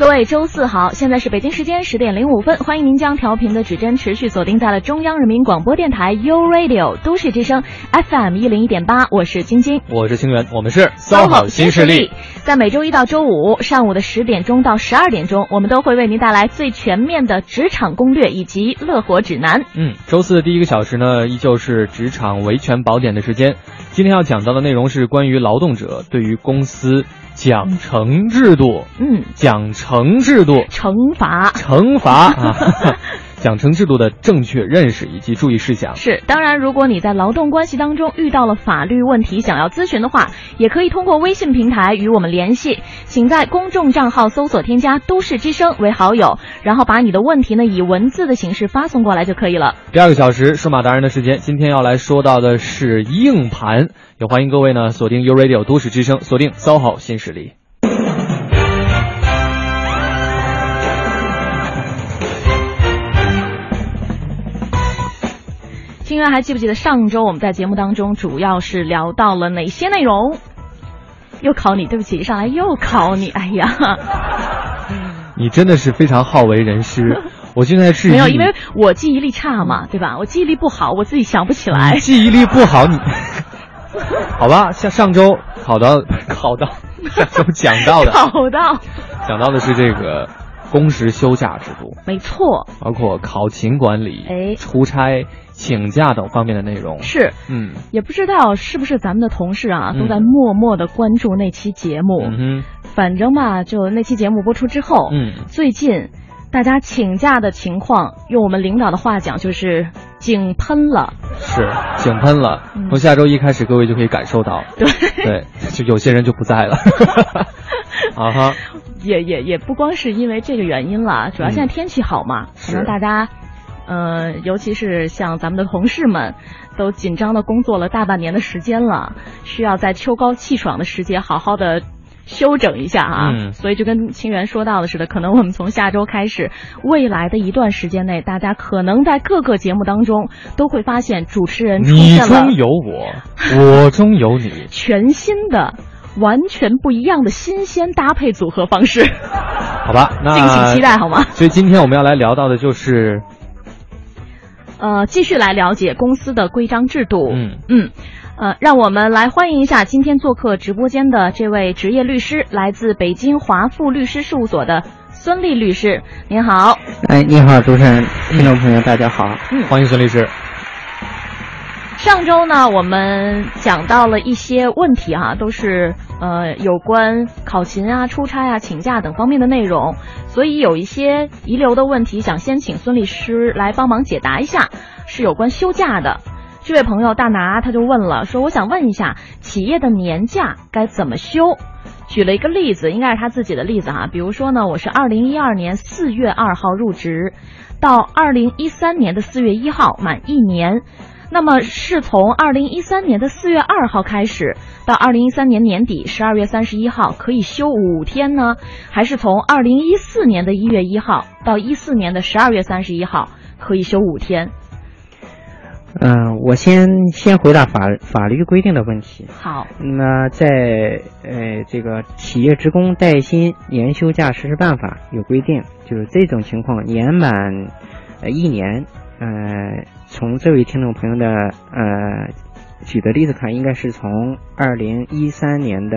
各位周四好，现在是北京时间十点零五分，欢迎您将调频的指针持续锁定在了中央人民广播电台 U Radio 都市之声 FM 一零一点八，我是晶晶，我是清源，我们是 SOHO 新势力。在每周一到周五上午的十点钟到十二点钟，我们都会为您带来最全面的职场攻略以及乐活指南。嗯，周四的第一个小时呢，依旧是职场维权宝典的时间。今天要讲到的内容是关于劳动者对于公司。奖惩制度，嗯，奖惩制度，惩罚，惩罚啊，奖惩制度的正确认识以及注意事项是。当然，如果你在劳动关系当中遇到了法律问题，想要咨询的话，也可以通过微信平台与我们联系，请在公众账号搜索添加“都市之声”为好友，然后把你的问题呢以文字的形式发送过来就可以了。第二个小时数码达人的时间，今天要来说到的是硬盘。也欢迎各位呢锁定 U Radio 都市之声，锁定 SOHO 新势力。清源还记不记得上周我们在节目当中主要是聊到了哪些内容？又考你，对不起，上来又考你，哎呀！你真的是非常好为人师，我现在是没有，因为我记忆力差嘛，对吧？我记忆力不好，我自己想不起来。记忆力不好，你。好吧，像上周考到 考到上周 讲到的。考到。讲到的是这个工时休假制度，没错，包括考勤管理、哎。出差、请假等方面的内容。是，嗯，也不知道是不是咱们的同事啊，都在默默的关注那期节目。嗯反正吧，就那期节目播出之后，嗯，最近大家请假的情况，用我们领导的话讲，就是井喷了。是井喷了。从下周一开始，各位就可以感受到，对对，就有些人就不在了。啊哈，也也也不光是因为这个原因了，主要现在天气好嘛，可能大家，呃，尤其是像咱们的同事们，都紧张的工作了大半年的时间了，需要在秋高气爽的时节好好的。休整一下啊，嗯所以就跟清源说到的似的，可能我们从下周开始，未来的一段时间内，大家可能在各个节目当中都会发现主持人出你现了中有我，我中有你。全新的、完全不一样的新鲜搭配组合方式。好吧，那敬请期待好吗？所以今天我们要来聊到的就是，呃，继续来了解公司的规章制度。嗯嗯，呃，让我们来欢迎一下今天做客直播间的这位职业律师，来自北京华富律师事务所的孙丽律师。您好，哎，你好，主持人，听众朋友，大家好。欢迎孙律师。上周呢，我们讲到了一些问题啊，都是呃有关考勤啊、出差啊、请假等方面的内容，所以有一些遗留的问题，想先请孙律师来帮忙解答一下，是有关休假的。这位朋友大拿他就问了，说我想问一下，企业的年假该怎么休？举了一个例子，应该是他自己的例子哈、比如说呢，我是二零一二年四月二号入职，到二零一三年的四月一号满一年。那么是从二零一三年的四月二号开始，到二零一三年年底十二月三十一号可以休五天呢，还是从二零一四年的一月一号到一四年的十二月三十一号可以休五天？嗯、我先先回答法法律规定的问题。好，那在呃这个企业职工带薪年休假实施办法有规定，就是这种情况年满呃一年，呃，从这位听众朋友的呃举的例子看，应该是从二零一三年的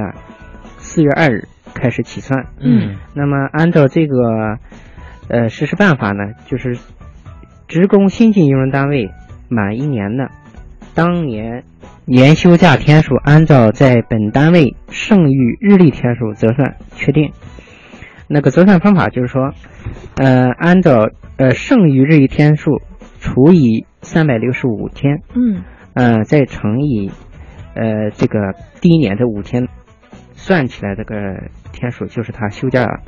四月二日开始起算。嗯那么按照这个呃实施办法呢，就是职工新进用人单位满一年的，当年年休假天数按照在本单位剩余日历天数折算确定。那个折算方法就是说，呃，按照呃剩余日历天数除以三百六十五天，嗯呃，再乘以呃这个第一年这五天，算起来这个天数就是他休假，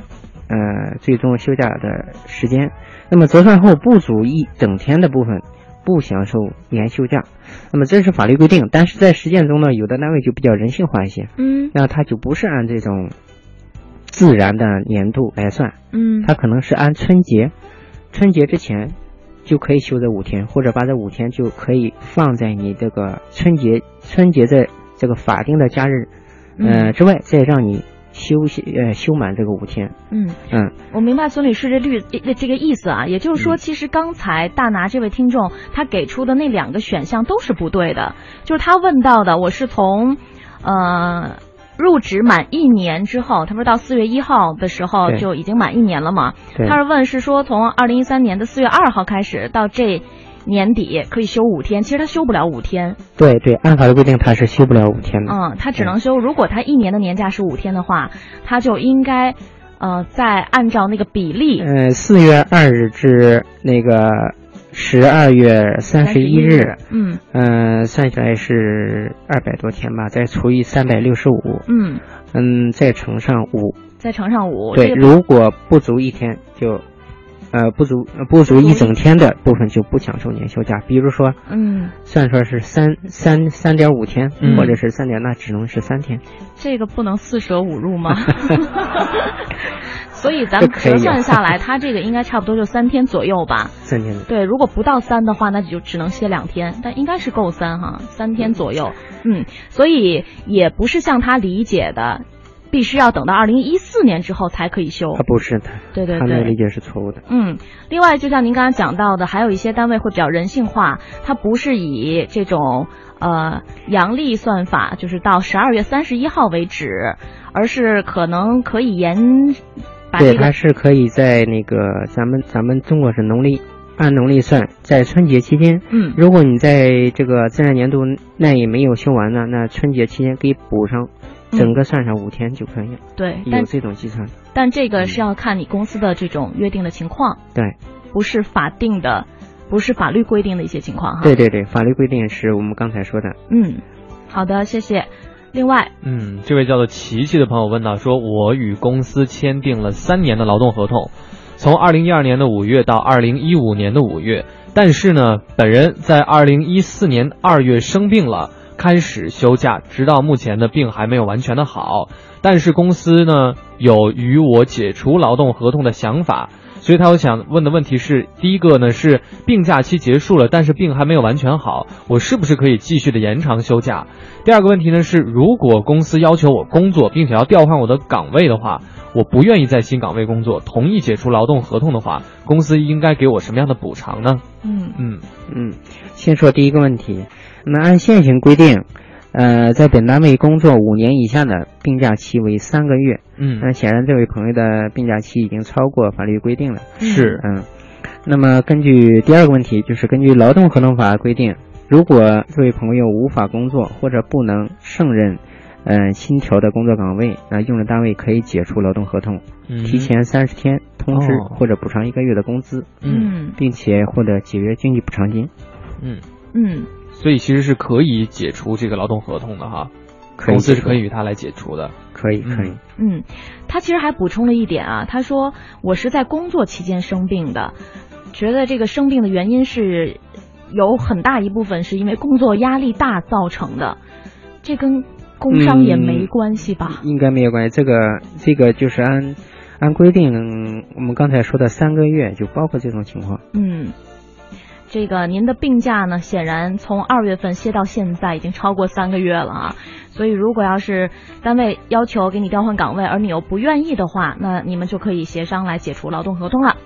呃最终休假的时间。那么折算后不足一整天的部分，不享受年休假。那么这是法律规定，但是在实践中呢，有的单位就比较人性化一些，嗯那他就不是按这种自然的年度来算，嗯他可能是按春节，春节之前就可以休这五天，或者把这五天就可以放在你这个春节春节的这个法定的假日，呃嗯之外，再让你休息呃休满这个五天。嗯，嗯，我明白孙律师这律呃这个意思啊，也就是说，嗯其实刚才大拿这位听众他给出的那两个选项都是不对的，就是他问到的，我是从呃。入职满一年之后，他不是到四月一号的时候就已经满一年了吗？对他是问是说从二零一三年的四月二号开始到这年底可以休五天，其实他休不了五天，对对，按法律规定他是休不了五天的。嗯，他只能休。如果他一年的年假是五天的话，他就应该呃再按照那个比例呃，四月二日至那个十二月三十一日，，嗯嗯、算下来是二百多天吧，再除以三百六十五，嗯，嗯，再乘上五，再乘上五，对，这个如果不足一天就，呃，不足呃不足一整天的部分就不享受年休假。比如说，嗯，算出来是三三三点五天，嗯或者是三点，那只能是三天。这个不能四舍五入吗？所以咱们折算下来，他这个应该差不多就三天左右吧。三天的。对，如果不到三的话，那就只能歇两天，但应该是够三哈，三天左右。嗯，所以也不是像他理解的，必须要等到二零一四年之后才可以休他。不是他，对对对。他那个理解是错误的。嗯，另外，就像您刚刚讲到的，还有一些单位会比较人性化，它不是以这种呃阳历算法，就是到十二月三十一号为止，而是可能可以延把对，这个它是可以在那个咱们咱们中国是农历，按农历算，在春节期间，嗯如果你在这个自然年度内没有休完呢，那春节期间可以补上，整个算上五天就可以了，对，但有这种计算。但这个是要看你公司的这种约定的情况，对，不是法定的，不是法律规定的一些情况哈。对对对，法律规定是我们刚才说的。嗯，好的，谢谢。另外，嗯，这位叫做琪琪的朋友问到说，我与公司签订了三年的劳动合同，从二零一二年的五月到二零一五年的五月，但是呢，本人在二零一四年二月生病了，开始休假，直到目前的病还没有完全的好，但是公司呢有与我解除劳动合同的想法。所以他有想问的问题是，第一个呢是病假期结束了，但是病还没有完全好，我是不是可以继续的延长休假？第二个问题呢是，如果公司要求我工作，并且要调换我的岗位的话，我不愿意在新岗位工作，同意解除劳动合同的话，公司应该给我什么样的补偿呢？嗯嗯嗯，先说第一个问题，那么按现行规定，呃，在本单位工作五年以下的病假期为三个月。嗯。那显然这位朋友的病假期已经超过法律规定了。是。嗯，那么根据第二个问题，就是根据劳动合同法规定，如果这位朋友无法工作或者不能胜任，嗯新调的工作岗位，那用人单位可以解除劳动合同，嗯。提前三十天通知哦。或者补偿一个月的工资，嗯。嗯并且获得解约经济补偿金。嗯，嗯所以其实是可以解除这个劳动合同的哈，公司是可以与他来解除的。可以可以。嗯，他其实还补充了一点啊，他说我是在工作期间生病的，觉得这个生病的原因是有很大一部分是因为工作压力大造成的，这跟工伤也没关系吧？应该没有关系。这个这个就是按按规定，嗯我们刚才说的三个月就包括这种情况。嗯，这个您的病假呢，显然从二月份歇到现在已经超过三个月了啊。所以，如果要是单位要求给你调换岗位，而你又不愿意的话，那你们就可以协商来解除劳动合同了。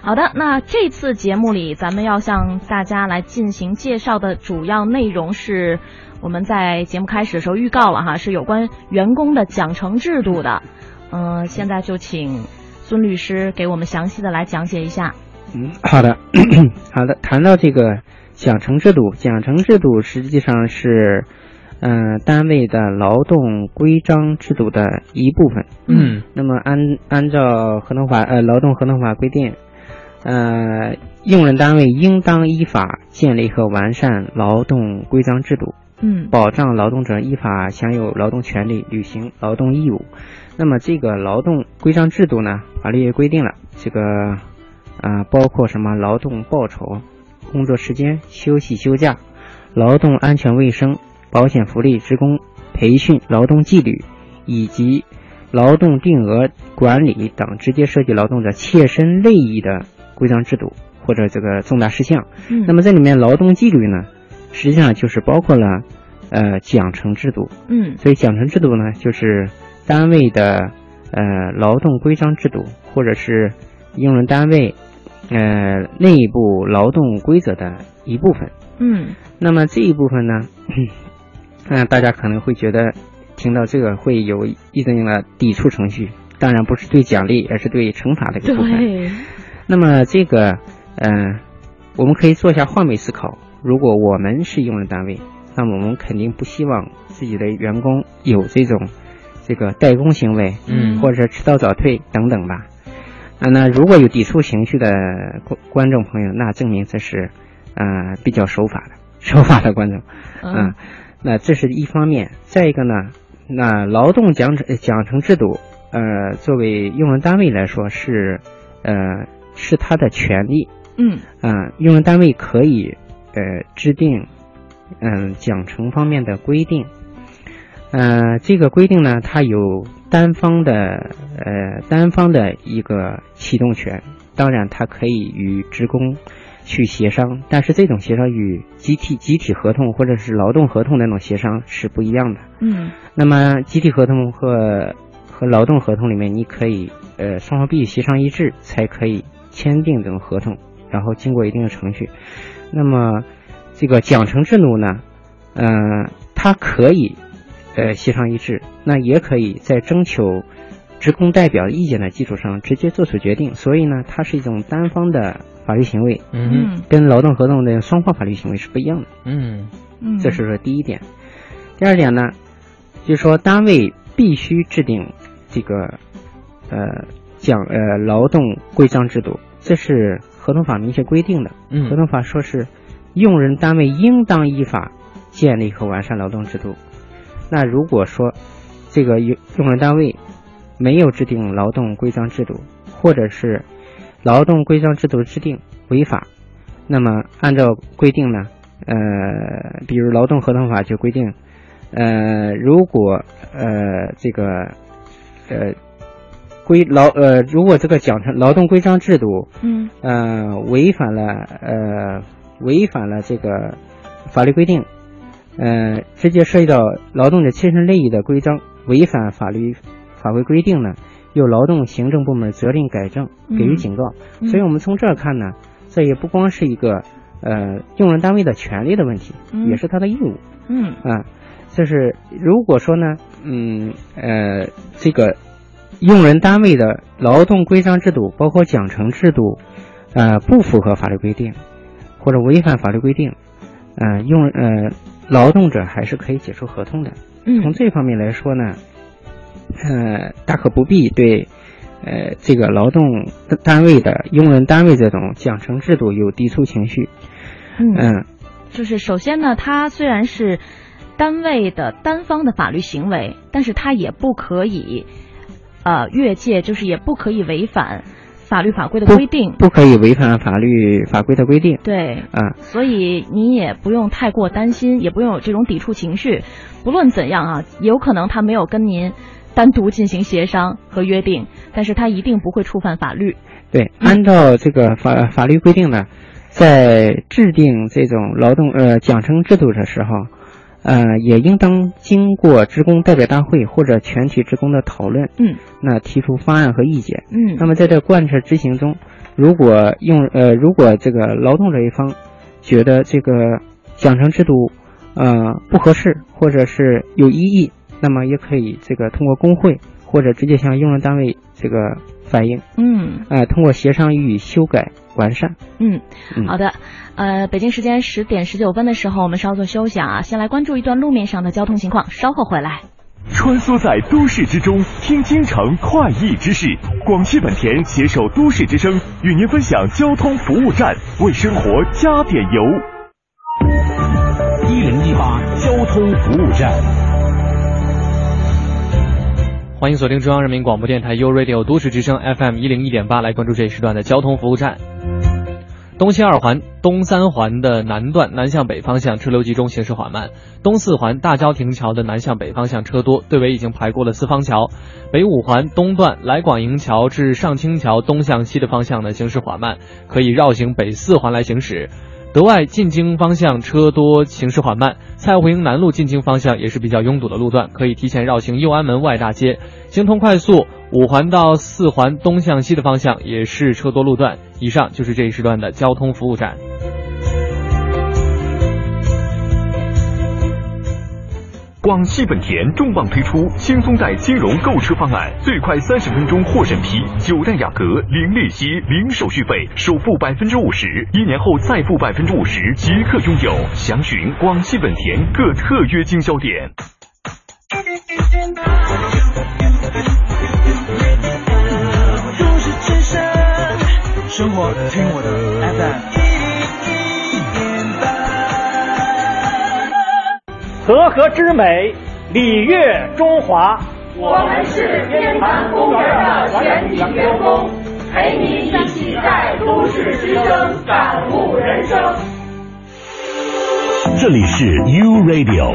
好的，那这次节目里，咱们要向大家来进行介绍的主要内容是，我们在节目开始的时候预告了哈，是有关员工的奖惩制度的。嗯、现在就请孙律师给我们详细的来讲解一下。嗯，好的，好的。谈到这个奖惩制度，奖惩制度实际上是，呃，单位的劳动规章制度的一部分。嗯那么按按照合同法呃劳动合同法规定，呃，用人单位应当依法建立和完善劳动规章制度，嗯保障劳动者依法享有劳动权利、履行劳动义务。那么这个劳动规章制度呢，法律也规定了这个，啊、包括什么劳动报酬、工作时间、休息休假、劳动安全卫生、保险福利、职工培训、劳动纪律以及劳动定额管理等直接涉及劳动者切身利益的规章制度或者这个重大事项。嗯，那么这里面劳动纪律呢，实际上就是包括了呃奖惩制度。嗯所以奖惩制度呢，就是单位的呃劳动规章制度，或者是用人单位呃内部劳动规则的一部分。嗯那么这一部分呢，嗯、大家可能会觉得听到这个会有一定的抵触程序，当然不是对奖励，而是对惩罚的一个部分。对，那么这个，嗯、我们可以做一下换位思考。如果我们是用人单位，那么我们肯定不希望自己的员工有这种这个怠工行为，嗯或者迟到早退等等吧。啊，那如果有抵触情绪的观观众朋友，那证明这是，呃，比较守法的守法的观众。嗯嗯，那这是一方面。再一个呢，那劳动奖惩奖惩制度，呃，作为用人单位来说是，呃，是他的权利。嗯啊、用人单位可以呃制定嗯、奖惩方面的规定。呃，这个规定呢，它有单方的呃单方的一个启动权，当然它可以与职工去协商，但是这种协商与集体集体合同或者是劳动合同那种协商是不一样的。嗯那么集体合同和和劳动合同里面，你可以呃双方必须协商一致，才可以签订这种合同，然后经过一定的程序。那么这个奖惩制度呢，呃，它可以呃协商一致，那也可以在征求职工代表意见的基础上直接做出决定。所以呢，它是一种单方的法律行为，嗯跟劳动合同的双方法律行为是不一样的。嗯嗯，这是说第一点。第二点呢，就是说单位必须制定这个呃讲呃劳动规章制度，这是合同法明确规定的。合嗯同法说是用人单位应当依法建立和完善劳动制度。那如果说这个用用人单位没有制定劳动规章制度，或者是劳动规章制度制定违法，那么按照规定呢，呃，比如劳动合同法就规定，呃，如果呃这个呃规劳呃如果这个奖惩劳动规章制度嗯。呃违反了呃违反了这个法律规定，呃直接涉及到劳动者切身利益的规章，违反法律法规规定呢，由劳动行政部门责令改正，给予嗯警告。嗯所以我们从这儿看呢，这也不光是一个呃用人单位的权利的问题，嗯也是他的义务嗯啊。就是如果说呢，嗯呃这个用人单位的劳动规章制度，包括奖惩制度，呃不符合法律规定，或者违反法律规定，呃用呃劳动者还是可以解除合同的。从嗯这方面来说呢，呃，大可不必对，呃，这个劳动单位的用人单位这种奖惩制度有抵触情绪。嗯，嗯，就是首先呢，它虽然是单位的单方的法律行为，但是它也不可以呃越界，就是也不可以违反法律法规的规定。不可以违反法律法规的规定。对，啊，所以你也不用太过担心，也不用有这种抵触情绪。不论怎样啊，有可能他没有跟您单独进行协商和约定，但是他一定不会触犯法律。对，嗯按照这个法法律规定呢，在制定这种劳动呃奖惩制度的时候，呃，也应当经过职工代表大会或者全体职工的讨论，嗯。那提出方案和意见。嗯，那么在这贯彻执行中，如果用呃，如果这个劳动者一方觉得这个奖惩制度呃不合适，或者是有异议，那么也可以这个通过工会或者直接向用人单位这个反映，嗯。呃，通过协商予以修改完善。嗯，嗯好的。呃，北京时间十点十九分的时候，我们稍作休息啊，先来关注一段路面上的交通情况，稍后回来。穿梭在都市之中，听京城快意之事。广汽本田携手都市之声，与您分享交通服务站，为生活加点油。一零一八交通服务站。欢迎锁定中央人民广播电台 u Radio 都市之声 FM 一零一点八，来关注这一时段的交通服务站。东西二环、东三环的南段南向北方向车流集中，行驶缓慢；东四环大郊亭桥的南向北方向车多，队尾已经排过了四方桥。北五环东段来广营桥至上清桥东向西的方向呢，行驶缓慢，可以绕行北四环来行驶。德外进京方向车多，行驶缓慢；蔡胡营南路进京方向也是比较拥堵的路段，可以提前绕行右安门外大街。京通快速五环到四环东向西的方向也是车多路段。以上就是这一时段的交通服务站。广汽本田重磅推出轻松贷金融购车方案，最快三十分钟获审批，九代雅阁零利息、零手续费，首付百分之五十，一年后再付百分之五十即可拥有。详询广汽本田各特约经销点。生活听我的 FM。和合之美，礼乐中华。我们是天坛公园的全体员工，陪你一起在都市之声感悟人生。这里是 U Radio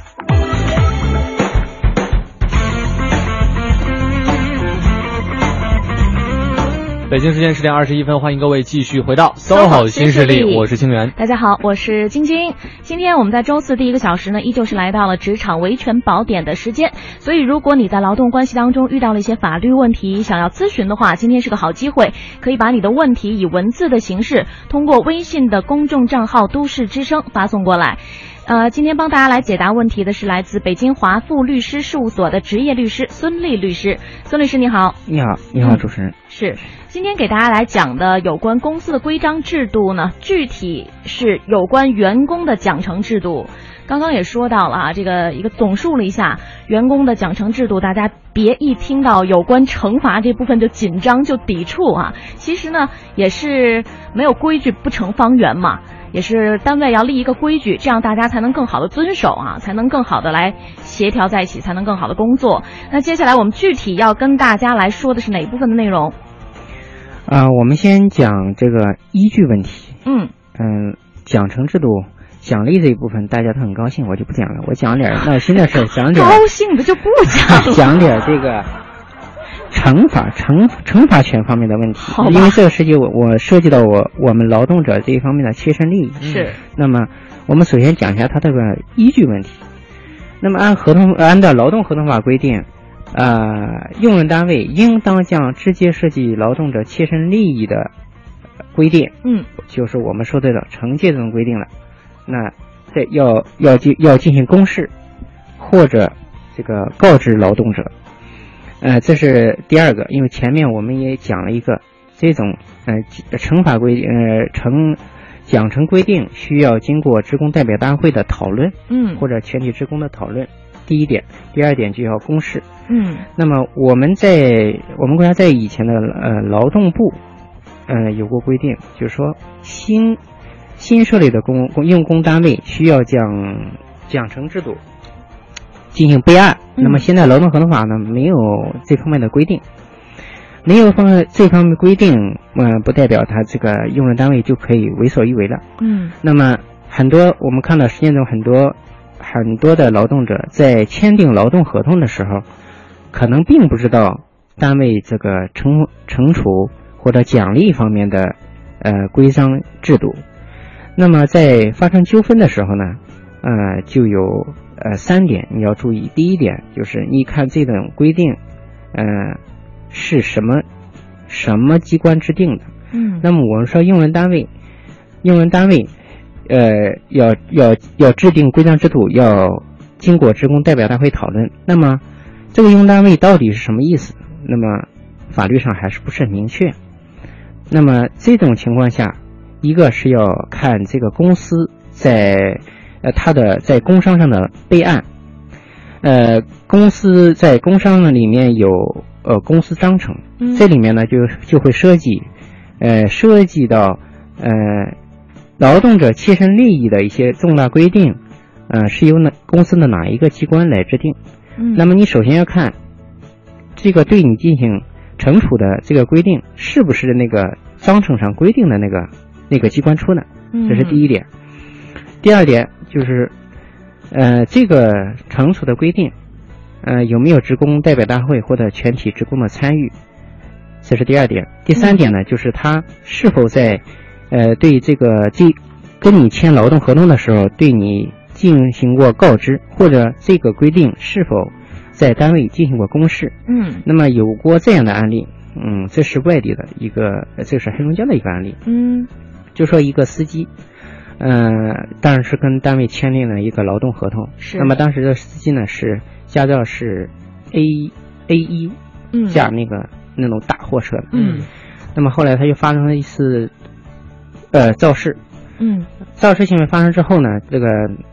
北京时间十点二十一分，欢迎各位继续回到 SOHO 新势力，我是清源。大家好，我是晶晶。今天我们在周四第一个小时呢，依旧是来到了职场维权宝典的时间。所以，如果你在劳动关系当中遇到了一些法律问题，想要咨询的话，今天是个好机会，可以把你的问题以文字的形式，通过微信的公众账号“都市之声”发送过来。呃，今天帮大家来解答问题的是来自北京华富律师事务所的职业律师孙丽律师。孙律师你好，你好，你好，主持人。是，今天给大家来讲的有关公司的规章制度呢，具体是有关员工的奖惩制度。刚刚也说到了啊，这个一个总述了一下员工的奖惩制度，大家别一听到有关惩罚这部分就紧张就抵触啊。其实呢，也是没有规矩不成方圆嘛。也是单位要立一个规矩，这样大家才能更好的遵守啊，才能更好的来协调在一起，才能更好的工作。那接下来我们具体要跟大家来说的是哪部分的内容？啊、我们先讲这个依据问题。嗯嗯，奖惩制度、奖励这一部分大家都很高兴，我就不讲了。我讲点儿闹心的事儿，讲点儿高兴的就不讲了。讲点儿这个惩罚、惩惩罚权方面的问题因为这个涉及我我涉及到我我们劳动者这一方面的切身利益。是那么，我们首先讲一下它这个依据问题。那么，按合同按照劳动合同法规定，呃，用人单位应当将直接涉及劳动者切身利益的规定，嗯就是我们说的惩戒这种规定了。那这要要进要进行公示，或者这个告知劳动者。呃，这是第二个，因为前面我们也讲了一个这种呃惩罚规呃惩奖惩规定需要经过职工代表大会的讨论，嗯或者全体职工的讨论。第一点，第二点就要公示。嗯那么我们在我们国家在以前的呃劳动部，呃有过规定，就是说新新设立的公公用工单位需要将奖惩制度进行备案。嗯那么现在劳动合同法呢没有这方面的规定，没有方这方面规定，呃不代表他这个用人单位就可以为所欲为了。嗯那么很多我们看到实践中很多很多的劳动者在签订劳动合同的时候，可能并不知道单位这个惩惩处或者奖励方面的呃规章制度。那么在发生纠纷的时候呢，呃就有呃三点你要注意。第一点就是你看这种规定，呃是什么什么机关制定的？嗯那么我们说用人单位，用人单位，呃，要要要制定规章制度，要经过职工代表大会讨论。那么这个用人单位到底是什么意思？那么法律上还是不是很明确。那么这种情况下，一个是要看这个公司在呃它的在工商上的备案，呃，公司在工商呢里面有呃公司章程，嗯这里面呢就就会涉及，呃，涉及到呃劳动者切身利益的一些重大规定，呃，是由哪公司的哪一个机关来制定？嗯，那么你首先要看这个对你进行惩处的这个规定是不是那个章程上规定的那个那个机关出的，这是第一点。第二点就是，呃，这个惩处的规定，呃，有没有职工代表大会或者全体职工的参与，这是第二点。第三点呢，就是他是否在，呃，对这个这跟你签劳动合同的时候，对你进行过告知，或者这个规定是否在单位进行过公示。嗯那么有过这样的案例，嗯，这是外地的一个，呃这是黑龙江的一个案例。嗯就说一个司机，嗯，当然是跟单位签订了一个劳动合同。是那么当时的司机呢是驾照是 A A 一嗯驾那个、那种大货车。嗯那么后来他就发生了一次，呃，肇事。嗯肇事行为发生之后呢，这个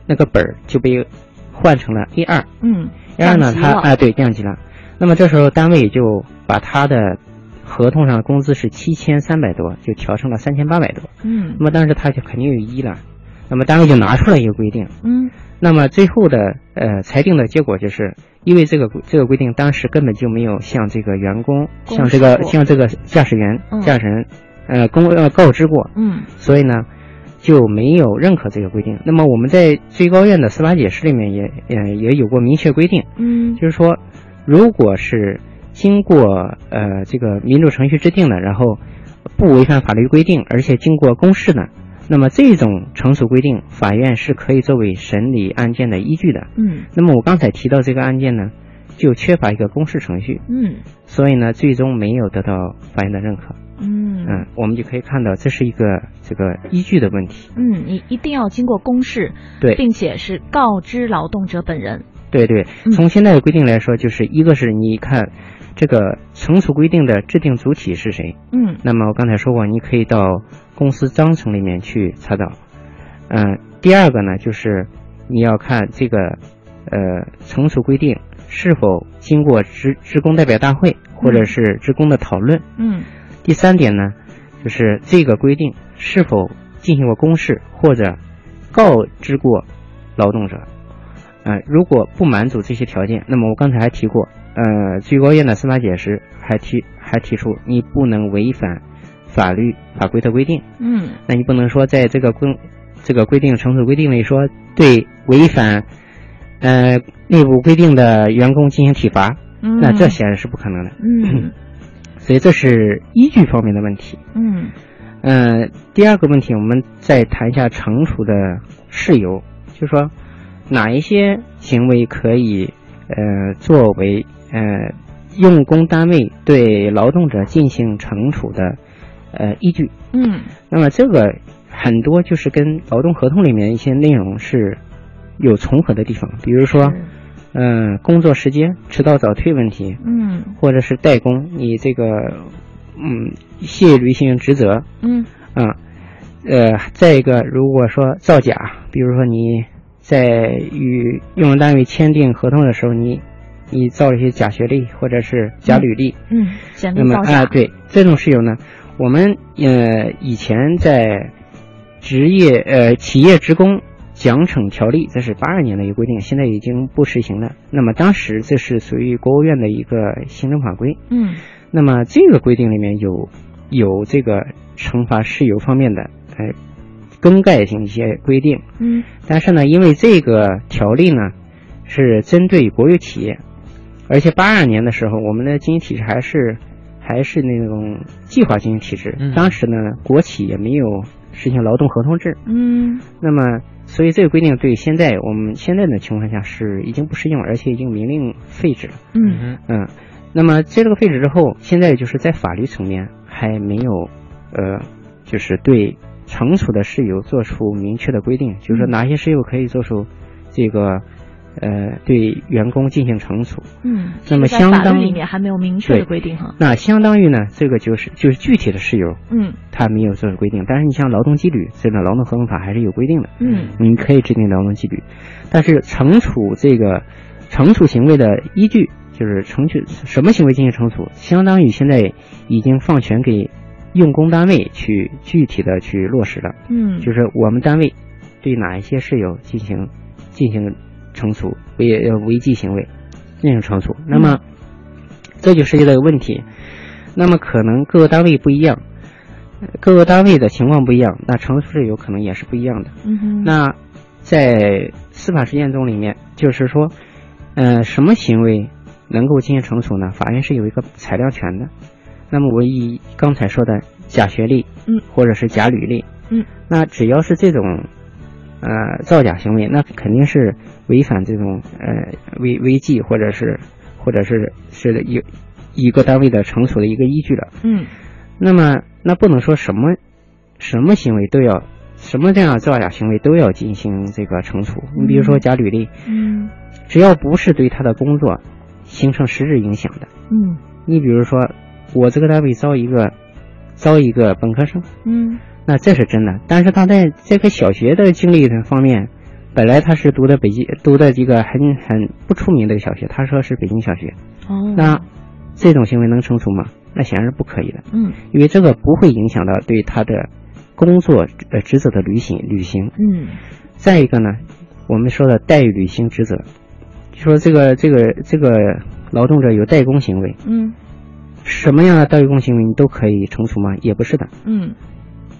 那个本儿就被换成了 A 二。嗯，A 二呢，他啊、对降级了。那么这时候单位就把他的合同上的工资是七千三百多，就调成了三千八百多。嗯那么当时他就肯定有异议了，那么单位就拿出了一个规定，嗯那么最后的呃裁定的结果就是，因为这个这个规定当时根本就没有向这个员工、向这个向这个驾驶员、嗯驾驶人呃公呃告知过，嗯。所以呢就没有认可这个规定。那么我们在最高院的司法解释里面也呃也有过明确规定，嗯。就是说，如果是经过呃这个民主程序制定的，然后不违反法律规定，而且经过公示的，那么这种成熟规定，法院是可以作为审理案件的依据的。嗯。那么我刚才提到这个案件呢，就缺乏一个公示程序，嗯。所以呢，最终没有得到法院的认可。嗯嗯，我们就可以看到这是一个这个依据的问题。嗯，你一定要经过公示，对并且是告知劳动者本人。对对嗯，从现在的规定来说，就是一个是你看这个惩处规定的制定主体是谁，嗯那么我刚才说过，你可以到公司章程里面去查找。嗯、第二个呢，就是你要看这个呃惩处规定是否经过职职工代表大会或者是职工的讨论。嗯第三点呢，就是这个规定是否进行过公示或者告知过劳动者。呃，如果不满足这些条件，那么我刚才还提过，呃，最高院的司法解释还提还提出，你不能违反法律法规的规定。嗯那你不能说在这个规这个规定程序规定里说对违反呃内部规定的员工进行体罚，嗯，那这显然是不可能的。嗯 所以这是依据方面的问题。嗯呃，第二个问题，我们再谈一下惩处的事由，就是说哪一些行为可以呃作为呃用工单位对劳动者进行惩处的呃依据。嗯那么这个很多就是跟劳动合同里面一些内容是有重合的地方，比如说，嗯、工作时间、迟到早退问题，嗯或者是代工，你这个嗯卸履行职责，嗯啊，呃，再一个，如果说造假，比如说你在与用人单位签订合同的时候，你你造了一些假学历或者是假履历，嗯，简那么啊。对这种事由呢，我们呃以前在职业呃企业职工奖惩条例，这是八二年的一个规定，现在已经不实行了。那么当时这是属于国务院的一个行政法规，嗯。那么这个规定里面有有这个惩罚事由方面的呃更改性一些规定，嗯。但是呢，因为这个条例呢是针对国有企业，而且八二年的时候，我们的经济体制还是还是那种计划经济体制，嗯。当时呢国企也没有实行劳动合同制，嗯。那么所以这个规定对现在我们现在的情况下是已经不适用，而且已经明令废止了。嗯。嗯，那么这个废止之后，现在就是在法律层面还没有，呃，就是对惩处的事由做出明确的规定，就是说哪些事由可以做出这个，呃，对员工进行惩处。嗯，那么相当于里面还没有明确的规定哈。那相当于呢，这个就是就是具体的事由，嗯他没有做出规定。但是你像劳动纪律，这个劳动合同法还是有规定的。嗯你可以制定劳动纪律，但是惩处这个惩处行为的依据，就是惩处什么行为进行惩处，相当于现在已经放权给用工单位去具体的去落实了，嗯，就是我们单位对哪一些事由进行进行惩处违呃违纪行为，进行惩处。那么这就涉及到一个问题，那么可能各个单位不一样，呃各个单位的情况不一样，那成熟是有可能也是不一样的。嗯哼，那在司法实践中里面，就是说，呃，什么行为能够进行成熟呢？法院是有一个裁量权的。那么我以刚才说的假学历，嗯，或者是假履历，嗯，那只要是这种，呃，造假行为，那肯定是违反这种呃违违纪或者是或者是是一一个单位的惩处的一个依据了。嗯。那么那不能说什么什么行为都要什么这样造假行为都要进行这个惩处。你比如说假履历，嗯。只要不是对他的工作形成实质影响的，嗯。你比如说我这个单位招一个招一个本科生，嗯那这是真的，但是他在这个小学的经历的方面。本来他是读的北京，读的这个很很不出名的小学，他说是北京小学，哦，那这种行为能惩处吗？那显然是不可以的。嗯因为这个不会影响到对他的工作呃职责的履行履行。嗯再一个呢，我们说的代履行职责，就说这个这个这个劳动者有代工行为，嗯什么样的代工行为你都可以惩处吗？也不是的，嗯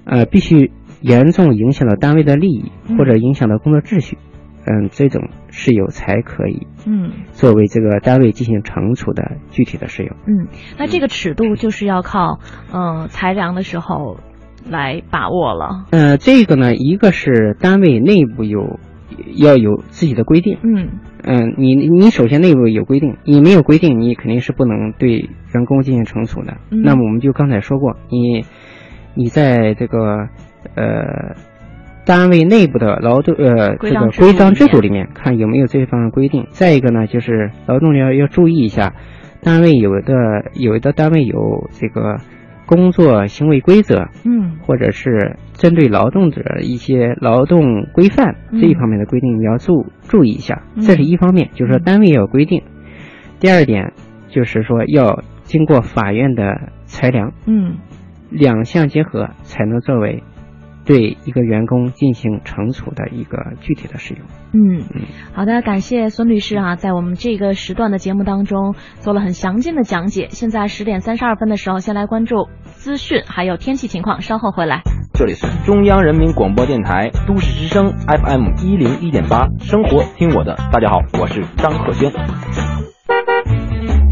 呃，必须严重影响到单位的利益嗯或者影响到工作秩序，嗯，这种事由才可以嗯作为这个单位进行惩处的具体的事由。嗯，那这个尺度就是要靠嗯、呃裁量的时候来把握了。呃，这个呢，一个是单位内部有要有自己的规定，嗯嗯，你你首先内部有规定，你没有规定，你肯定是不能对员工进行惩处的。嗯那么我们就刚才说过，你你在这个呃单位内部的劳动呃这个规章制度里面。看有没有这方面规定。再一个呢，就是劳动者要要注意一下，单位有的有的单位有这个工作行为规则，嗯。或者是针对劳动者一些劳动规范嗯。这一方面的规定，你要注注意一下。嗯。这是一方面，就是说单位要有规定。第二点就是说要经过法院的裁量，嗯两项结合才能作为对一个员工进行惩处的一个具体的使用。嗯，好的，感谢孙律师啊，在我们这个时段的节目当中做了很详尽的讲解。现在十点三十二分的时候，先来关注资讯还有天气情况，稍后回来。这里是中央人民广播电台都市之声 FM 一零一点八，生活听我的。大家好，我是张鹤轩。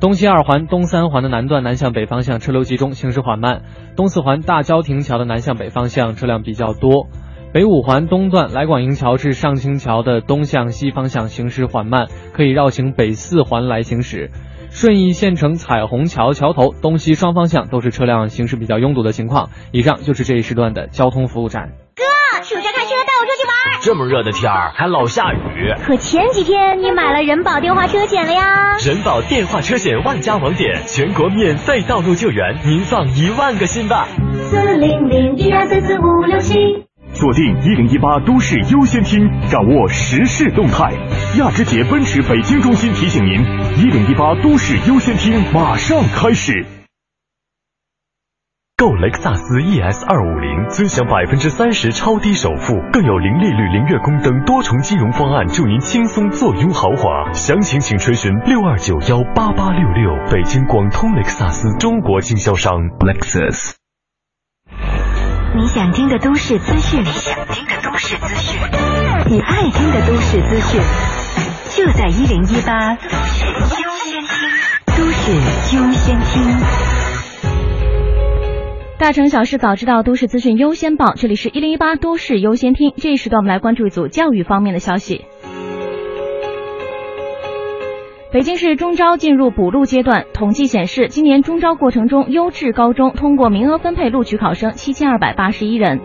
东西二环、东三环的南段南向北方向车流集中，行驶缓慢；东四环大郊亭桥的南向北方向车辆比较多。北五环东段来广营桥至上清桥的东向西方向行驶缓慢，可以绕行北四环来行驶。顺义县城彩虹桥桥头东西双方向都是车辆行驶比较拥堵的情况。以上就是这一时段的交通服务站。哥暑假。这么热的天儿还老下雨，可前几天你买了人保电话车险了呀？人保电话车险万家网点，全国免费道路救援，您放一万个心吧。四零零一二三四五六七。锁定一零一八都市优先厅，掌握时事动态。亚之杰奔驰北京中心提醒您，一零一八都市优先厅马上开始。购雷克萨斯 ES 二五零，尊享百分之三十超低首付，更有零利率、零月供等多重金融方案，助您轻松坐拥豪华。详情请垂询六二九幺八八六六，北京广通雷克萨斯中国经销商 Lexus。你想听的都市资讯，你想听的都市资讯，你爱听的都市资讯，就在一零一八都市优先听，都市优先听。大城小事早知道，都市资讯优先报。这里是一零一八都市优先听。这一时段，我们来关注一组教育方面的消息。北京市中招进入补录阶段，统计显示，今年中招过程中，优质高中通过名额分配录取考生七千二百八十一人。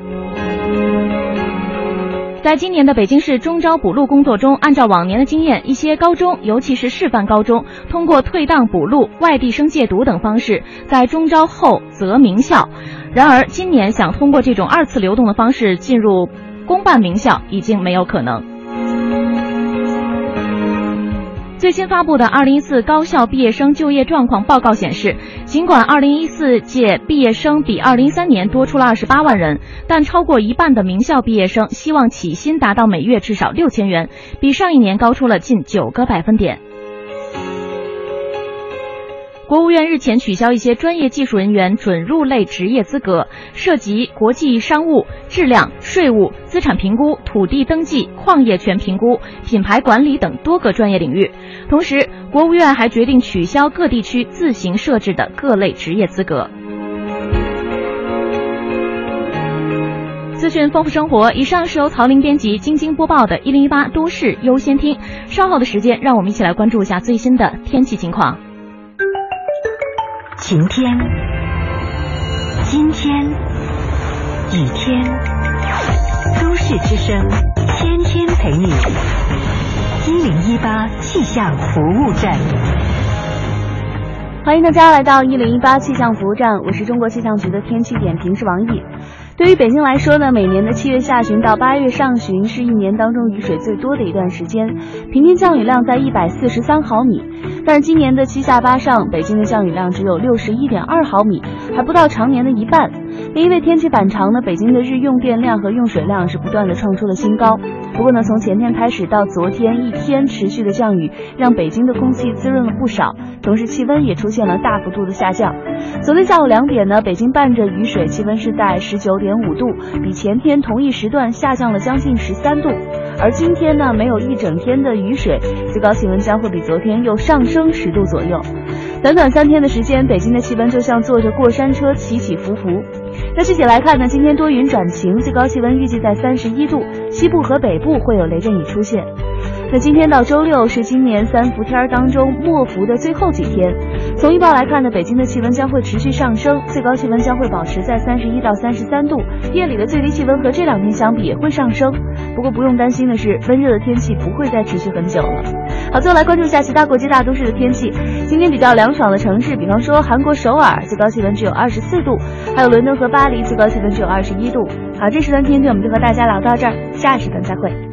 在今年的北京市中招补录工作中，按照往年的经验，一些高中，尤其是示范高中，通过退档补录、外地生借读等方式，在中招后择名校。然而，今年想通过这种二次流动的方式进入公办名校，已经没有可能。最新发布的《二零一四高校毕业生就业状况报告》显示，尽管二零一四届毕业生比二零一三年多出了二十八万人，但超过一半的名校毕业生希望起薪达到每月至少六千元，比上一年高出了近九个百分点。国务院日前取消一些专业技术人员准入类职业资格，涉及国际商务、质量、税务、资产评估、土地登记、矿业权评估、品牌管理等多个专业领域。同时，国务院还决定取消各地区自行设置的各类职业资格。资讯丰富生活，以上是由曹林编辑、晶晶播报的《一零一八都市优先听》。稍后的时间，让我们一起来关注一下最新的天气情况。晴天，今天，雨天，都市之声，天天陪你。一零一八气象服务站，欢迎大家来到一零一八气象服务站，我是中国气象局的天气点评师王毅。对于北京来说呢，每年的七月下旬到八月上旬是一年当中雨水最多的一段时间，平均降雨量在一百四十三毫米。但是今年的七下八上，北京的降雨量只有六十一点二毫米，还不到常年的一半。因为天气反常呢，北京的日用电量和用水量是不断的创出了新高。不过呢，从前天开始到昨天一天持续的降雨，让北京的空气滋润了不少，同时气温也出现了大幅度的下降。昨天下午两点呢，北京伴着雨水，气温是在十九点五度，比前天同一时段下降了将近十三度。而今天呢，没有一整天的雨水，最高气温将会比昨天又上升十度左右。短短三天的时间，北京的气温就像坐着过山车起起伏伏。那具体来看呢，今天多云转晴，最高气温预计在三十一度，西部和北部会有雷阵雨出现。那今天到周六是今年三伏天当中末伏的最后几天。从预报来看呢，北京的气温将会持续上升，最高气温将会保持在三十一到三十三度，夜里的最低气温和这两天相比也会上升。不过不用担心的是，温热的天气不会再持续很久了。好，最后来关注一下其他国际大都市的天气。今天比较凉爽的城市，比方说韩国首尔，最高气温只有二十四度；还有伦敦和巴黎，最高气温只有二十一度。好，这时段天气我们就和大家聊到这儿，下时段再会。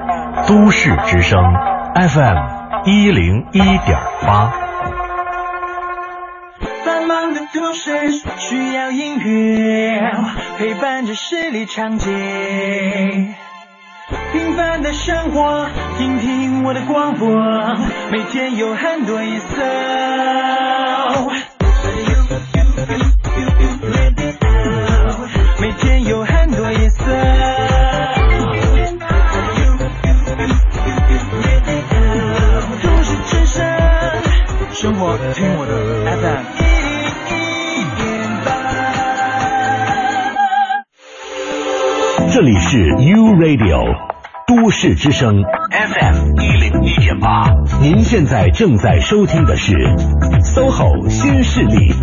都市之声 FM 一零一点八。繁忙的都市需要音乐陪伴着十里长街，平凡的生活，听听我的广播，每天有很多颜色。这里是 U Radio 都市之声 FM 一零一点八，您现在正在收听的是 SOHO 新势力。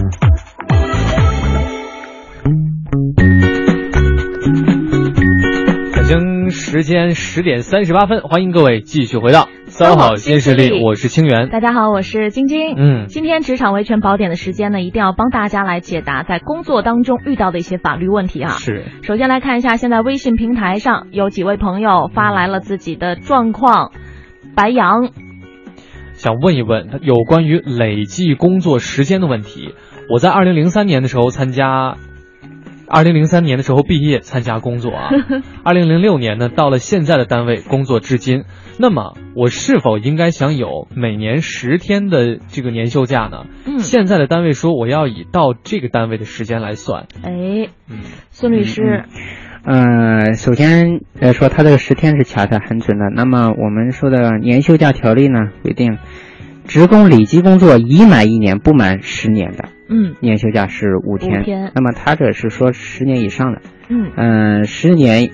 北京时间十点三十八分，欢迎各位继续回到三好新势力，我是清源。大家好，我是晶晶。嗯，今天职场维权宝典的时间呢，一定要帮大家来解答在工作当中遇到的一些法律问题啊。是。首先来看一下，现在微信平台上有几位朋友发来了自己的状况。白羊想问一问有关于累计工作时间的问题。我在二零零三年的时候参加。二零零三年的时候毕业参加工作啊，二零零六年呢到了现在的单位工作至今，那么我是否应该享有每年十天的这个年休假呢？嗯，现在的单位说我要以到这个单位的时间来算。哎，孙律师，呃，首先来说，他这个十天是卡的很准的。那么我们说的年休假条例呢，规定，职工累计工作已满一年不满十年的，嗯，年休假是五天。五天。那么他这是说十年以上的，嗯。嗯，十年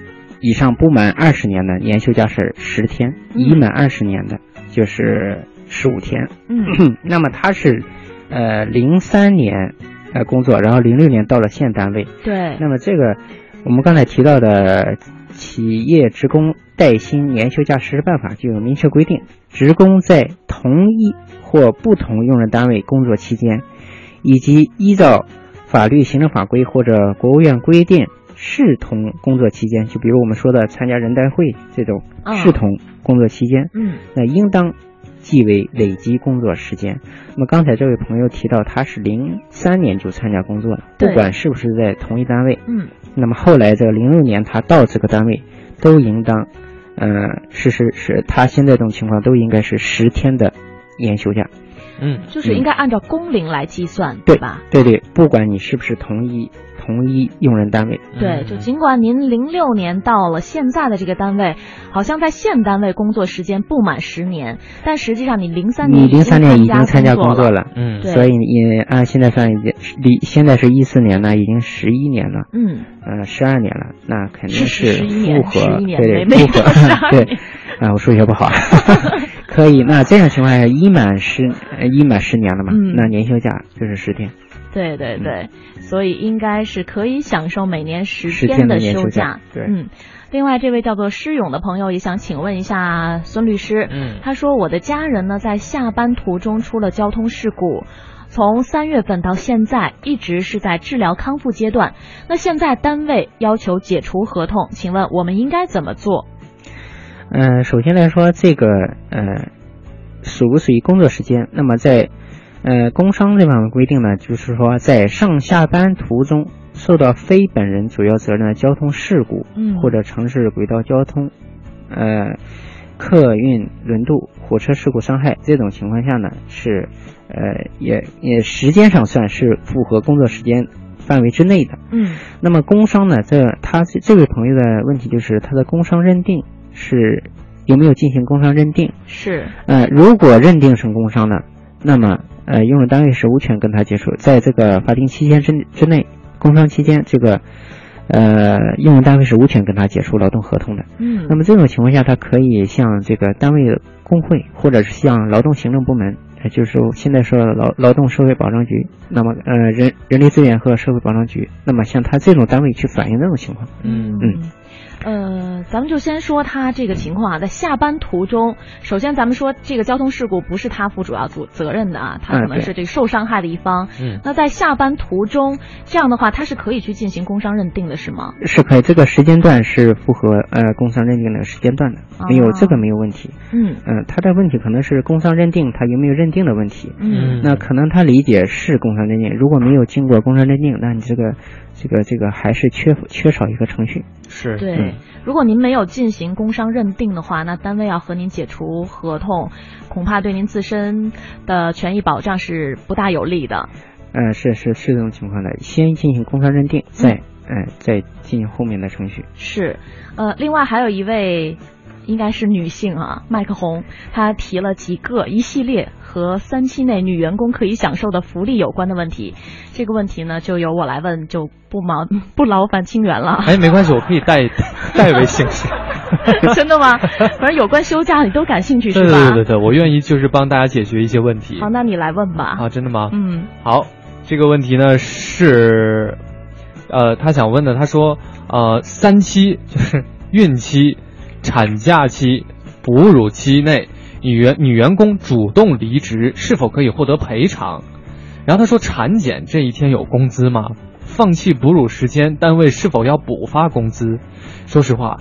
以上不满二十年的年休假是十天，嗯已满二十年的就是十五天。嗯 那么他是，呃，零三年呃工作，然后零六年到了现单位。对，那么这个我们刚才提到的企业职工带薪年休假实施办法就有明确规定，职工在同一或不同用人单位工作期间，以及依照法律、行政法规或者国务院规定视同工作期间，就比如我们说的参加人代会这种啊视同工作期间，嗯那应当记为累积工作时间。那么刚才这位朋友提到，他是零三年就参加工作了，不管是不是在同一单位，嗯那么后来这个零六年他到这个单位，都应当，呃，是是是，他现在这种情况都应该是十天的年休假。嗯，就是应该按照工龄来计算，对吧？对对，不管你是不是同一同一用人单位，对，就尽管您零六年到了现在的这个单位，好像在现单位工作时间不满十年，但实际上你零三年你零三年已经参加工工作了，嗯。所以你按现在算已经离现在是一四年呢，已经十一年了，嗯，呃，十二年了，那肯定是11年符合，11年对符合 对。年，啊，我数学不好，可以。那这样情况下，一满十呃一满十年了嘛，嗯。那年休假就是十天。对对对，所以应该是可以享受每年十天天的休假对嗯。另外，这位叫做施勇的朋友也想请问一下孙律师，嗯他说我的家人呢在下班途中出了交通事故，从三月份到现在一直是在治疗康复阶段。那现在单位要求解除合同，请问我们应该怎么做？嗯、首先来说，这个呃，属不属于工作时间？那么在呃工伤这方面规定呢，就是说在上下班途中受到非本人主要责任的交通事故，嗯或者城市轨道交通，呃，客运轮渡、火车事故伤害这种情况下呢，是呃也也时间上算是符合工作时间范围之内的。嗯那么工伤呢？这他这这位朋友的问题就是他的工伤认定是有没有进行工伤认定？是呃，如果认定成工伤呢，那么呃，用人单位是无权跟他接触，在这个法定期间之之内，工伤期间这个呃，用人单位是无权跟他解除劳动合同的。嗯那么这种情况下，他可以向这个单位工会，或者是向劳动行政部门，呃，就是说现在说劳劳动社会保障局，那么呃人人力资源和社会保障局，那么像他这种单位去反映这种情况。嗯嗯。呃，咱们就先说他这个情况啊，在下班途中，首先咱们说这个交通事故不是他负主要责责任的啊，他可能是这个受伤害的一方。嗯那在下班途中，这样的话，他是可以去进行工伤认定的，是吗？是可以，这个时间段是符合呃工伤认定的时间段的，没有、哦这个没有问题。嗯嗯、他的问题可能是工伤认定他有没有认定的问题。嗯那可能他理解是工伤认定，如果没有经过工伤认定，那你这个这个这个还是缺缺少一个程序。是对，嗯如果您没有进行工伤认定的话，那单位要和您解除合同，恐怕对您自身的权益保障是不大有利的。呃，是是是这种情况的，先进行工伤认定，再呃再进行后面的程序。是，呃，另外还有一位应该是女性啊，麦克红，她提了几个一系列和三期内女员工可以享受的福利有关的问题。这个问题呢，就由我来问，就不劳 不劳烦清源了。哎，没关系，我可以代 代为行事。真的吗？反正有关休假你都感兴趣是对吧？对对对对，我愿意就是帮大家解决一些问题。好，那你来问吧。啊，真的吗？嗯，好，这个问题呢是，呃，他想问的，他说，呃，三期就是孕期、产假期、哺乳期内，女员女员工主动离职是否可以获得赔偿？然后他说，产检这一天有工资吗？放弃哺乳时间，单位是否要补发工资？说实话，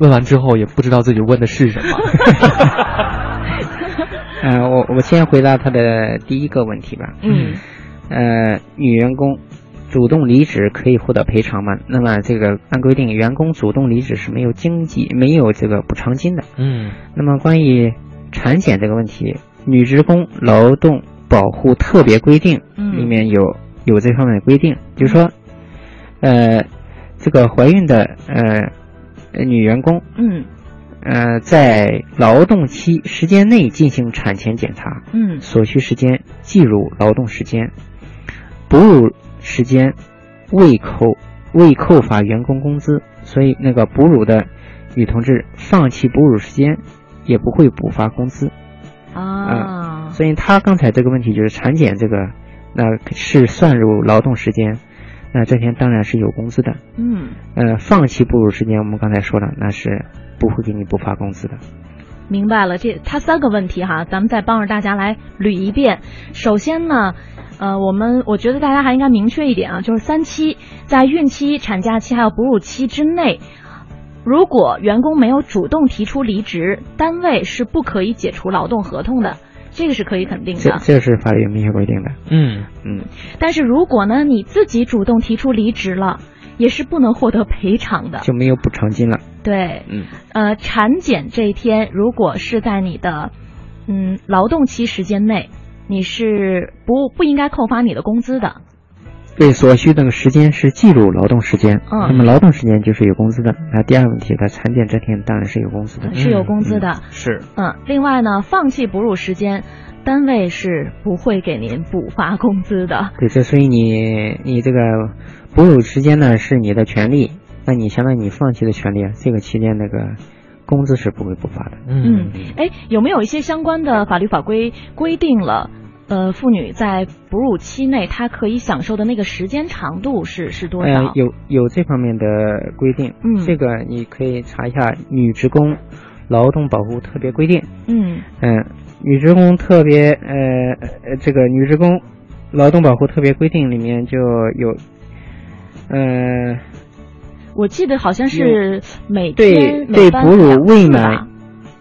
问完之后也不知道自己问的是什么。呃，我我先回答他的第一个问题吧。嗯。呃，女员工主动离职可以获得赔偿吗？那么这个按规定，员工主动离职是没有经济没有这个补偿金的。嗯。那么关于产检这个问题，女职工劳动保护特别规定嗯里面有有这方面的规定，就是说，呃，这个怀孕的呃呃女员工，嗯。呃，在劳动期时间内进行产前检查，嗯。所需时间计入劳动时间，哺乳时间未扣未扣发员工工资，所以那个哺乳的女同志放弃哺乳时间也不会补发工资。啊，所以她刚才这个问题就是产检这个，那是算入劳动时间，那这天当然是有工资的。嗯，呃，放弃哺乳时间，我们刚才说了，那是不会给你补发工资的。明白了，这他三个问题哈，咱们再帮着大家来捋一遍。首先呢，呃，我们我觉得大家还应该明确一点啊，就是三期在孕期、产假期还有哺乳期之内，如果员工没有主动提出离职，单位是不可以解除劳动合同的，这个是可以肯定这的。这是法律明确规定的。嗯嗯，但是如果呢你自己主动提出离职了，也是不能获得赔偿的。就没有补偿金了。对，嗯，呃，产检这一天，如果是在你的嗯劳动期时间内，你是不不应该扣发你的工资的。对，所需那个时间是计入劳动时间，嗯那么劳动时间就是有工资的。那第二个问题，在产检这天当然是有工资的，是有工资的。是，嗯，另外呢，放弃哺乳时间，单位是不会给您补发工资的。对，这所以你你这个哺乳时间呢是你的权利，那你相当于你放弃的权利啊，这个期间那个工资是不会不发的。嗯，哎，有没有一些相关的法律法规规定了？呃，妇女在哺乳期内，她可以享受的那个时间长度是是多少？呃，有有这方面的规定，嗯这个你可以查一下《女职工劳动保护特别规定》。嗯嗯，女职工特别呃呃这个女职工劳动保护特别规定里面就有，呃，我记得好像是每对天对哺乳未满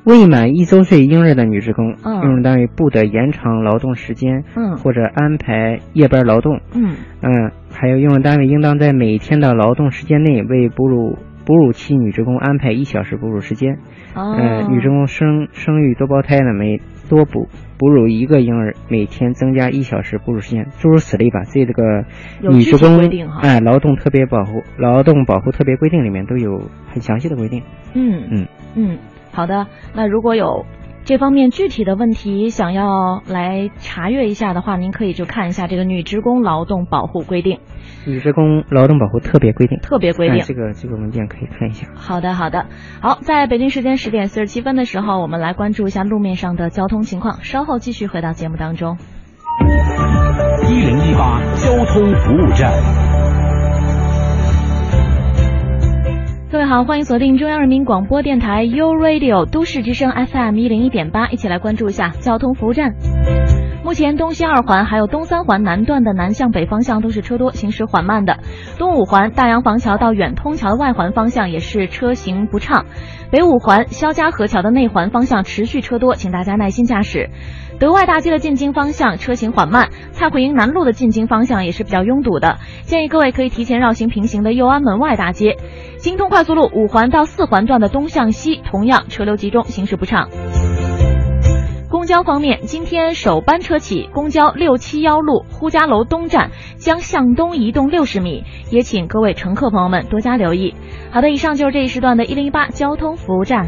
未满一周岁婴儿的女职工，嗯。用人单位不得延长劳动时间，嗯。或者安排夜班劳动，嗯。嗯，还有用人单位应当在每天的劳动时间内为哺乳哺乳期女职工安排一小时哺乳时间。哦。呃，女职工生生育多胞胎呢，每多哺哺乳一个婴儿，每天增加一小时哺乳时间，诸如此类吧。这这个女职工规定哈哎，劳动特别保护劳动保护特别规定里面都有很详细的规定。嗯嗯嗯，好的。那如果有这方面具体的问题想要来查阅一下的话，您可以就看一下这个《女职工劳动保护规定》女职工劳动保护特别规定，特别规定哎这个这个文件可以看一下。好的，好的。好，在北京时间十点四十七分的时候，我们来关注一下路面上的交通情况。稍后继续回到节目当中。一零一八交通服务站。各位好，欢迎锁定中央人民广播电台 u Radio 都市之声 FM 一零一点八，一起来关注一下交通服务站。目前东西二环还有东三环南段的南向北方向都是车多，行驶缓慢的。东五环大洋房桥到远通桥的外环方向也是车行不畅。北五环肖家河桥的内环方向持续车多，请大家耐心驾驶。德外大街的进京方向车行缓慢，蔡慧营南路的进京方向也是比较拥堵的，建议各位可以提前绕行平行的右安门外大街。京通快速路五环到四环段的东向西同样车流集中，行驶不畅。公交方面，今天首班车起，公交六七幺路呼家楼东站将向东移动六十米，也请各位乘客朋友们多加留意。好的，以上就是这一时段的一零一八交通服务站。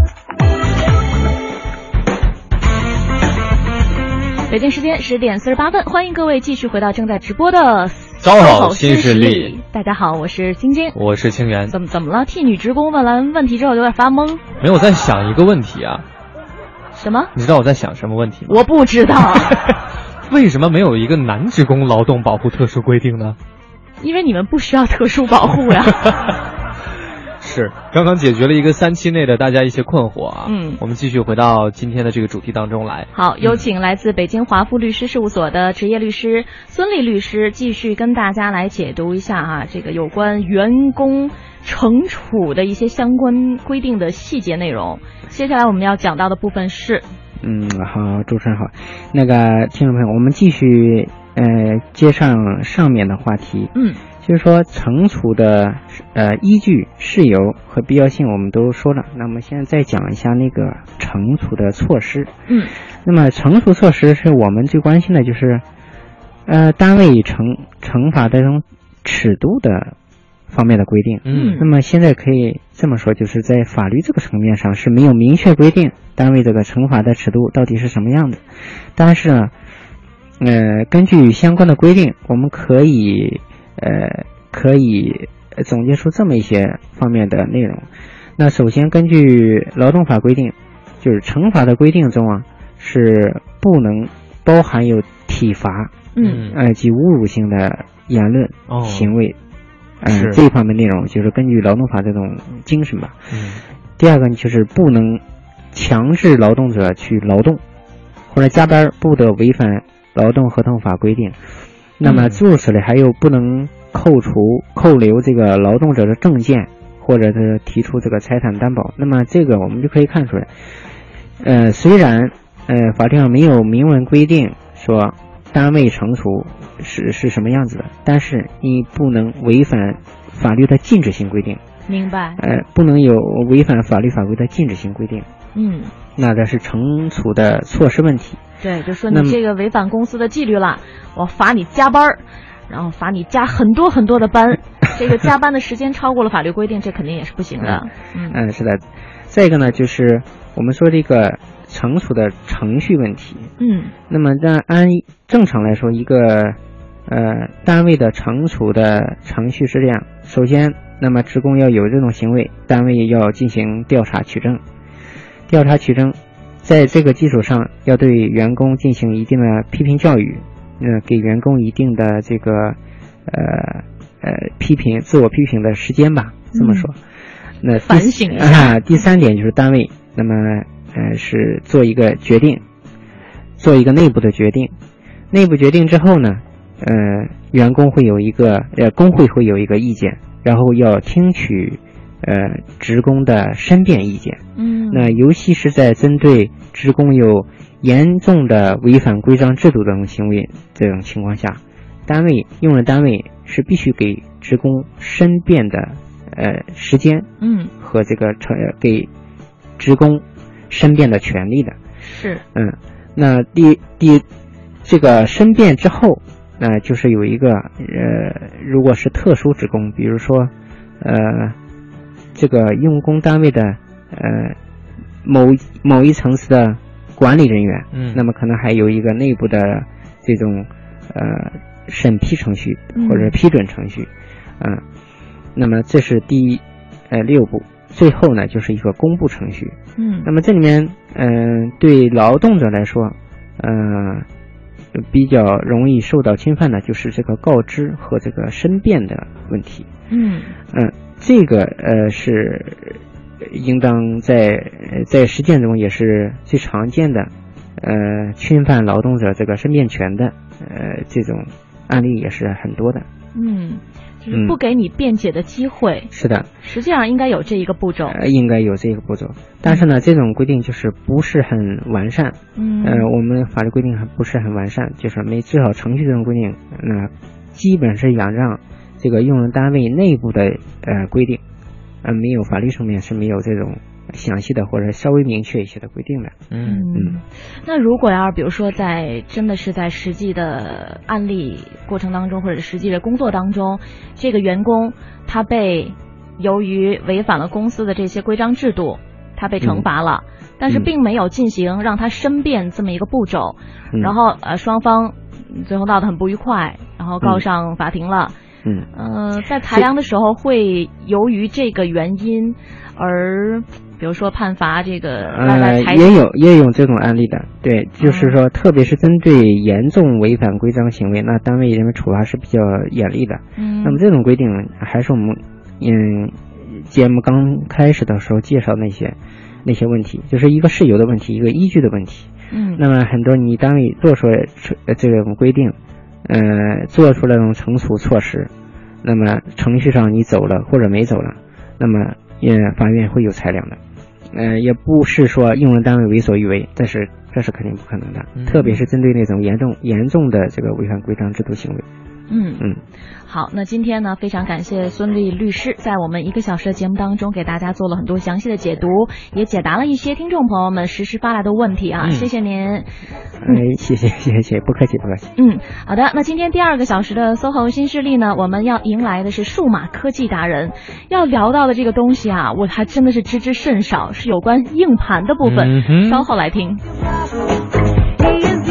北京时间十点四十八分，欢迎各位继续回到正在直播的招好新新势力。大家好，我是晶晶。我是清源。怎么怎么了？替女职工问完问题之后有点发懵。没有我在想一个问题啊，什么？你知道我在想什么问题吗？我不知道，为什么没有一个男职工劳动保护特殊规定呢？因为你们不需要特殊保护呀。是，刚刚解决了一个三期内的大家一些困惑啊。嗯，我们继续回到今天的这个主题当中来。好，有请来自北京华富律师事务所的职业律师孙丽律师，继续跟大家来解读一下啊，这个有关员工惩处的一些相关规定的细节内容。接下来我们要讲到的部分是，嗯，好，主持人好，那个听众朋友，我们继续呃接上上面的话题。嗯。就是说，惩处的呃依据、事由和必要性，我们都说了。那么现在再讲一下那个惩处的措施。嗯，那么惩处措施是我们最关心的，就是呃单位惩惩罚的这种尺度的方面的规定。嗯，那么现在可以这么说，就是在法律这个层面上是没有明确规定单位这个惩罚的尺度到底是什么样的，但是呢，呃，根据相关的规定，我们可以。呃，可以总结出这么一些方面的内容。那首先，根据劳动法规定，就是惩罚的规定中啊，是不能包含有体罚，嗯，呃及侮辱性的言论、行为，嗯，这一方面内容就是根据劳动法这种精神吧。嗯。第二个就是不能强制劳动者去劳动，或者加班不得违反劳动合同法规定。那么诸如此类，还有不能扣除、扣留这个劳动者的证件，或者是提出这个财产担保。那么这个我们就可以看出来，呃，虽然呃法律上没有明文规定说单位惩处是是什么样子的，但是你不能违反法律的禁止性规定。明白。呃，不能有违反法律法规的禁止性规定。嗯。那这是惩处的措施问题。对，就说你这个违反公司的纪律了，我罚你加班儿，然后罚你加很多很多的班，这个加班的时间超过了法律规定，这肯定也是不行的。嗯，嗯，是的。再一个呢，就是我们说这个惩处的程序问题。嗯。那么，在按正常来说，一个呃单位的惩处的程序是这样：首先，那么职工要有这种行为，单位要进行调查取证，调查取证。在这个基础上，要对员工进行一定的批评教育，呃，给员工一定的这个，呃呃批评、自我批评的时间吧，这么说。那反省啊，第三点就是单位，那么呃是做一个决定，做一个内部的决定。内部决定之后呢，呃，员工会有一个，呃，工会会有一个意见，然后要听取。呃，职工的申辩意见，嗯，那尤其是在针对职工有严重的违反规章制度这种行为这种情况下，单位用人单位是必须给职工申辩的呃时间，嗯，和这个成给职工申辩的权利的，是，嗯，那第第这个申辩之后，那就是有一个呃，如果是特殊职工，比如说呃。这个用工单位的呃某某一层次的管理人员，嗯，那么可能还有一个内部的这种呃审批程序或者批准程序，嗯，那么这是第呃六步，最后呢就是一个公布程序，嗯，那么这里面嗯对劳动者来说，嗯比较容易受到侵犯的就是这个告知和这个申辩的问题，嗯。嗯。这个呃是应当在在实践中也是最常见的，呃侵犯劳动者这个申辩权的呃这种案例也是很多的。嗯，就是不给你辩解的机会。是的，实际上应该有这一个步骤。呃，应该有这一个步骤，但是呢，这种规定就是不是很完善。嗯，呃，我们法律规定还不是很完善，就是没至少程序这种规定，那基本是仰仗。这个用人单位内部的呃规定，呃没有法律上面是没有这种详细的或者稍微明确一些的规定的。嗯嗯。那如果要是比如说在真的是在实际的案例过程当中，或者实际的工作当中，这个员工他被由于违反了公司的这些规章制度，他被惩罚了，但是并没有进行让他申辩这么一个步骤，然后呃双方最后闹得很不愉快，然后告上法庭了。嗯呃，在裁量的时候会由于这个原因而，比如说判罚这个呃，也有也有这种案例的，对，就是说，特别是针对严重违反规章行为，那单位认为处罚是比较严厉的。嗯，那么这种规定还是我们嗯节目刚开始的时候介绍那些那些问题，就是一个事由的问题，一个依据的问题。嗯那么很多你单位做出来出呃这种规定，呃，做出来这种惩处措施，那么程序上你走了或者没走了，那么也法院会有裁量的。呃，也不是说用人单位为所欲为，这是这是肯定不可能的，嗯特别是针对那种严重严重的这个违反规章制度行为。嗯嗯，好，那今天呢，非常感谢孙俪律师在我们一个小时的节目当中给大家做了很多详细的解读，也解答了一些听众朋友们实时发来的问题啊，嗯谢谢您。哎，谢谢谢谢，不客气不客气。嗯，好的，那今天第二个小时的 SOHO 新势力呢，我们要迎来的是数码科技达人，要聊到的这个东西啊，我还真的是知之甚少，是有关硬盘的部分，嗯稍后来听。He is